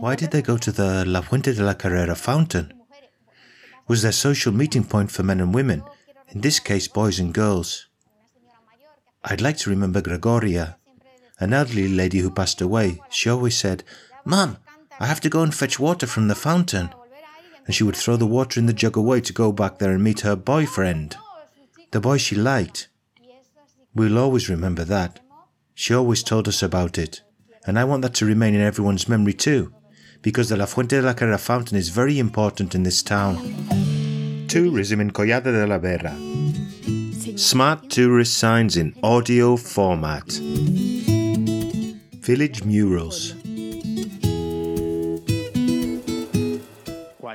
Why did they go to the La Fuente de la Carrera fountain? Was their social meeting point for men and women, in this case boys and girls. I'd like to remember Gregoria, an elderly lady who passed away. She always said, Mum, I have to go and fetch water from the fountain. And she would throw the water in the jug away to go back there and meet her boyfriend, the boy she liked. We'll always remember that. She always told us about it, and I want that to remain in everyone's memory too, because the La Fuente de la Carrera fountain is very important in this town. Tourism in Collado de la Vera. Smart tourist signs in audio format. Village murals.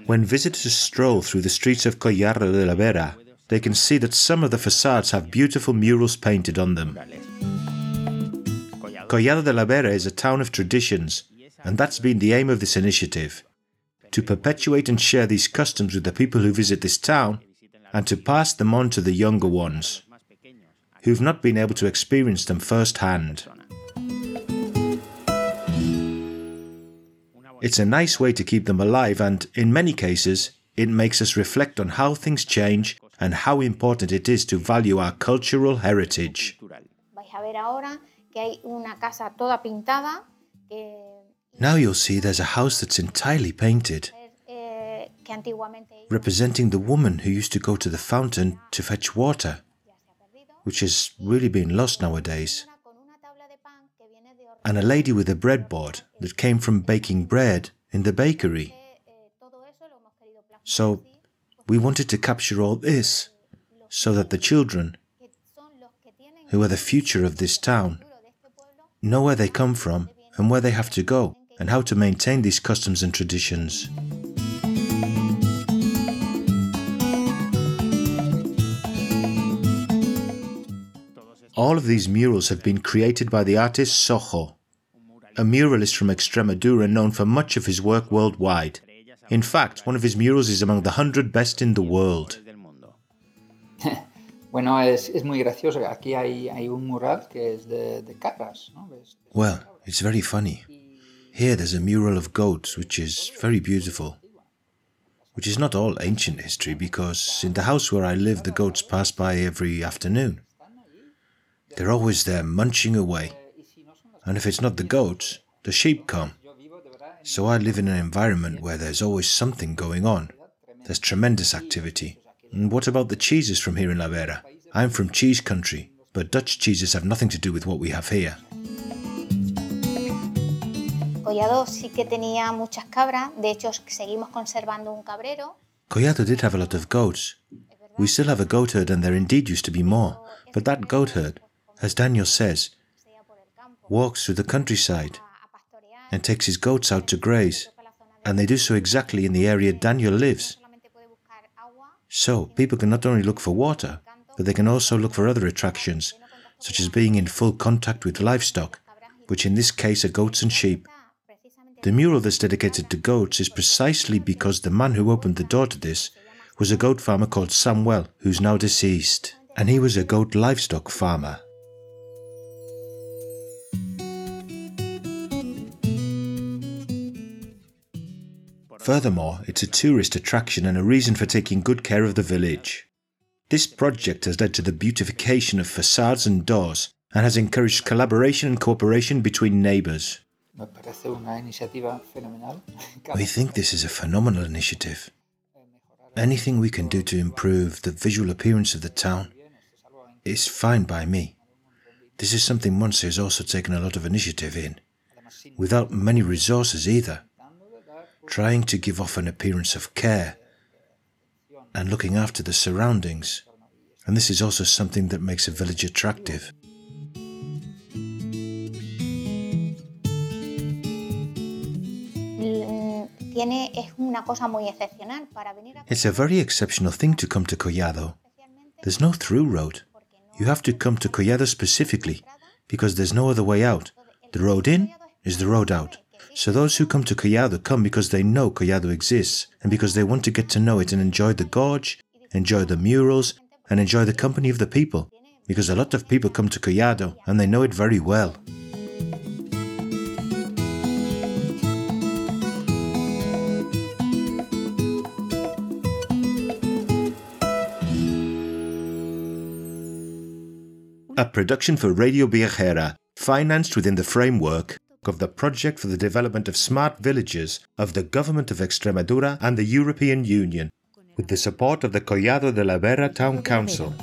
When visitors stroll through the streets of Collado de la Vera, they can see that some of the facades have beautiful murals painted on them. Collado de la Vera is a town of traditions, and that's been the aim of this initiative to perpetuate and share these customs with the people who visit this town and to pass them on to the younger ones who've not been able to experience them firsthand. It's a nice way to keep them alive, and in many cases, it makes us reflect on how things change and how important it is to value our cultural heritage. Now you'll see there's a house that's entirely painted, representing the woman who used to go to the fountain to fetch water, which has really been lost nowadays, and a lady with a breadboard that came from baking bread in the bakery. So we wanted to capture all this so that the children, who are the future of this town, know where they come from and where they have to go and how to maintain these customs and traditions. All of these murals have been created by the artist Sojo, a muralist from Extremadura known for much of his work worldwide. In fact, one of his murals is among the 100 best in the world. Well, it's very funny. Here there's a mural of goats, which is very beautiful. Which is not all ancient history, because in the house where I live, the goats pass by every afternoon. They're always there munching away. And if it's not the goats, the sheep come. So I live in an environment where there's always something going on. There's tremendous activity. And what about the cheeses from here in La Vera? I'm from cheese country, but Dutch cheeses have nothing to do with what we have here. Collado sí que tenía muchas cabras, de hecho seguimos conservando un cabrero. Collado did have a lot of goats. We still have a goat herd and there indeed used to be more, but that goat herd, as Daniel says, walks through the countryside and takes his goats out to graze, and they do so exactly in the area Daniel lives. So people can not only look for water, but they can also look for other attractions, such as being in full contact with livestock, which in this case are goats and sheep. The mural that's dedicated to goats is precisely because the man who opened the door to this was a goat farmer called Samuel, who's now deceased, and he was a goat livestock farmer. Furthermore, it's a tourist attraction and a reason for taking good care of the village. This project has led to the beautification of facades and doors and has encouraged collaboration and cooperation between neighbours. We think this is a phenomenal initiative. Anything we can do to improve the visual appearance of the town is fine by me. This is something Monse has also taken a lot of initiative in, without many resources either, trying to give off an appearance of care and looking after the surroundings. And this is also something that makes a village attractive. It's a very exceptional thing to come to Collado. There's no through road. You have to come to Collado specifically because there's no other way out. The road in is the road out. So those who come to Collado come because they know Collado exists and because they want to get to know it and enjoy the gorge, enjoy the murals, and enjoy the company of the people. Because a lot of people come to Collado and they know it very well. A production for Radio Viajera, financed within the framework of the Project for the Development of Smart Villages of the Government of Extremadura and the European Union, with the support of the Collado de la Vera Town Council.